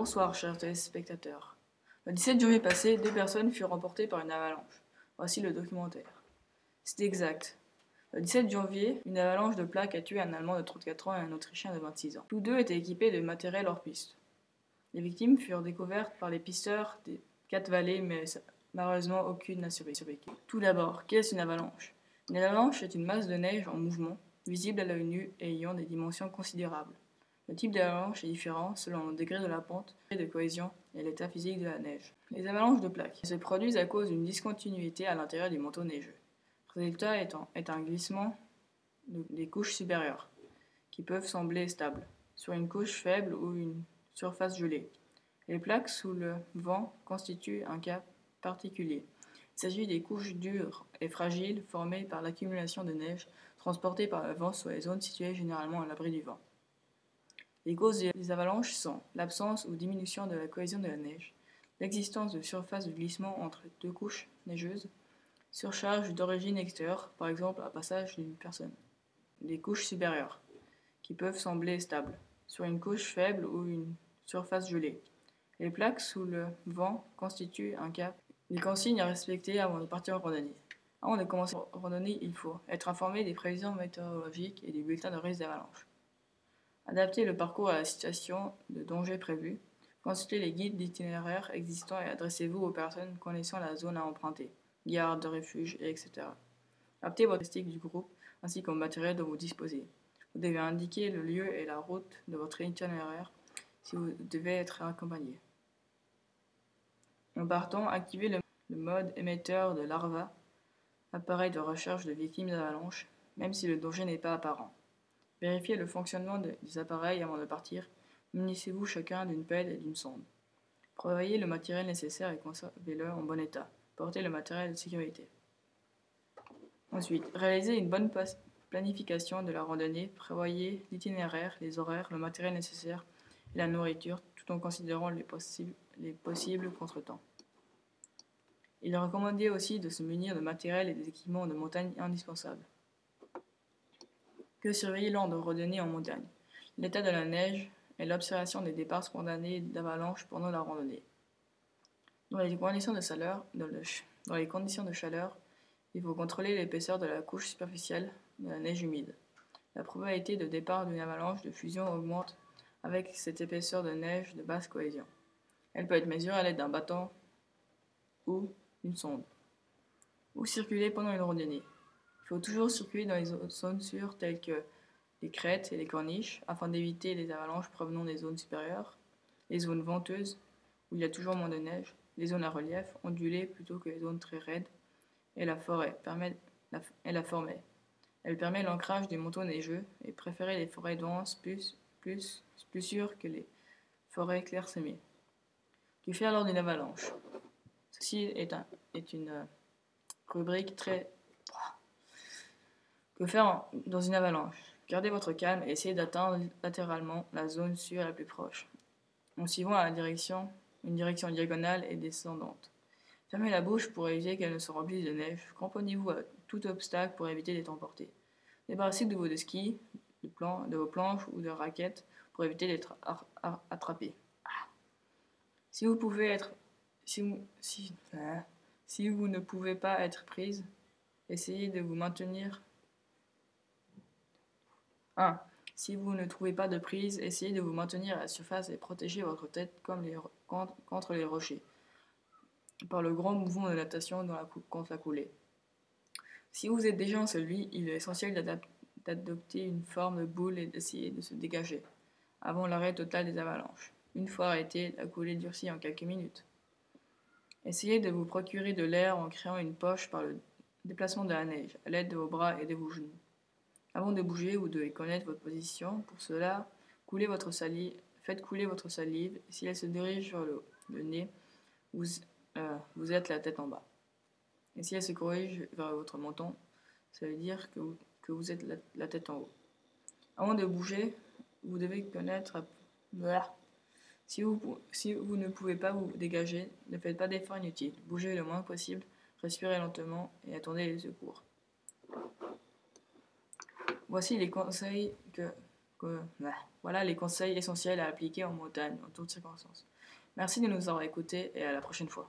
Bonsoir, chers téléspectateurs. Le 17 janvier passé, deux personnes furent emportées par une avalanche. Voici le documentaire. C'est exact. Le 17 janvier, une avalanche de plaques a tué un Allemand de 34 ans et un Autrichien de 26 ans. Tous deux étaient équipés de matériel hors piste. Les victimes furent découvertes par les pisteurs des quatre vallées, mais malheureusement aucune n'a survécu. Tout d'abord, qu'est-ce une avalanche? Une avalanche est une masse de neige en mouvement, visible à l'œil nu et ayant des dimensions considérables. Le type d'avalanche est différent selon le degré de la pente, de cohésion et l'état physique de la neige. Les avalanches de plaques se produisent à cause d'une discontinuité à l'intérieur du manteau neigeux. Le résultat est un glissement des couches supérieures, qui peuvent sembler stables, sur une couche faible ou une surface gelée. Les plaques sous le vent constituent un cas particulier. Il s'agit des couches dures et fragiles formées par l'accumulation de neige transportée par le vent sur les zones situées généralement à l'abri du vent. Les causes des avalanches sont l'absence ou diminution de la cohésion de la neige, l'existence de surfaces de glissement entre deux couches neigeuses, surcharge d'origine extérieure, par exemple à passage d'une personne, les couches supérieures, qui peuvent sembler stables, sur une couche faible ou une surface gelée. Les plaques sous le vent constituent un cas. Les consignes à respecter avant de partir en randonnée. Avant de commencer en randonnée, il faut être informé des prévisions météorologiques et du bulletin de risque d'avalanche. Adapter le parcours à la situation de danger prévue. Consultez les guides d'itinéraire existants et adressez-vous aux personnes connaissant la zone à emprunter, gardes de refuge, etc. Adaptez votre statistique du groupe ainsi qu'au matériel dont vous disposez. Vous devez indiquer le lieu et la route de votre itinéraire si vous devez être accompagné. En partant, activez le, mode émetteur de l'ARVA, appareil de recherche de victimes d'avalanche, même si le danger n'est pas apparent. Vérifiez le fonctionnement des appareils avant de partir. Munissez-vous chacun d'une pelle et d'une sonde. Prévoyez le matériel nécessaire et conservez-le en bon état. Portez le matériel de sécurité. Ensuite, réalisez une bonne planification de la randonnée. Prévoyez l'itinéraire, les horaires, le matériel nécessaire et la nourriture, tout en considérant les, possibles, les possibles contretemps. Il est recommandé aussi de se munir de matériel et des équipements de montagne indispensables. Que surveiller lors de randonnées en montagne L'état de la neige et l'observation des départs spontanés d'avalanches pendant la randonnée. Dans les conditions de chaleur, dans les conditions de chaleur, il faut contrôler l'épaisseur de la couche superficielle de la neige humide. La probabilité de départ d'une avalanche de fusion augmente avec cette épaisseur de neige de basse cohésion. Elle peut être mesurée à l'aide d'un bâton ou d'une sonde. Ou circuler pendant une randonnée faut toujours circuler dans les zones sûres telles que les crêtes et les corniches afin d'éviter les avalanches provenant des zones supérieures, les zones venteuses où il y a toujours moins de neige, les zones à relief ondulées plutôt que les zones très raides, et la forêt permet la. Elle permet l'ancrage des manteaux neigeux et préférer les forêts denses plus, plus, plus sûres que les forêts clairsemées. Que faire lors d'une avalanche? Ceci est, un, est une euh, rubrique très que faire dans une avalanche Gardez votre calme et essayez d'atteindre latéralement la zone sûre la plus proche, en suivant la direction, une direction diagonale et descendante. Fermez la bouche pour éviter qu'elle ne se remplisse de neige. Cramponnez-vous à tout obstacle pour éviter d'être emporté. Débarrassez de vos skis, de, vos planches ou de raquettes pour éviter d'être attrapé. Hein, si vous ne pouvez pas être prise, essayez de vous maintenir 1. Si vous ne trouvez pas de prise, essayez de vous maintenir à la surface et protégez votre tête contre, les rochers par le grand mouvement de natation dans la, contre la coulée. Si vous êtes déjà en celui, il est essentiel d'adopter une forme de boule et d'essayer de se dégager avant l'arrêt total des avalanches. Une fois arrêté, la coulée durcit en quelques minutes. Essayez de vous procurer de l'air en créant une poche par le déplacement de la neige à l'aide de vos bras et de vos genoux. Avant de bouger, vous devez connaître votre position. Pour cela, coulez votre salive, faites couler votre salive. Si elle se dirige vers le, nez, vous, euh, vous, êtes la tête en bas. Et si elle se corrige vers votre menton, ça veut dire que vous, que vous êtes la, tête en haut. Avant de bouger, vous devez connaître... Si vous, si vous ne pouvez pas vous dégager, ne faites pas d'efforts inutiles. Bougez le moins possible, respirez lentement et attendez les secours. Voici les conseils que, bah, voilà les conseils essentiels à appliquer en montagne en toutes circonstances. Merci de nous avoir écoutés et à la prochaine fois.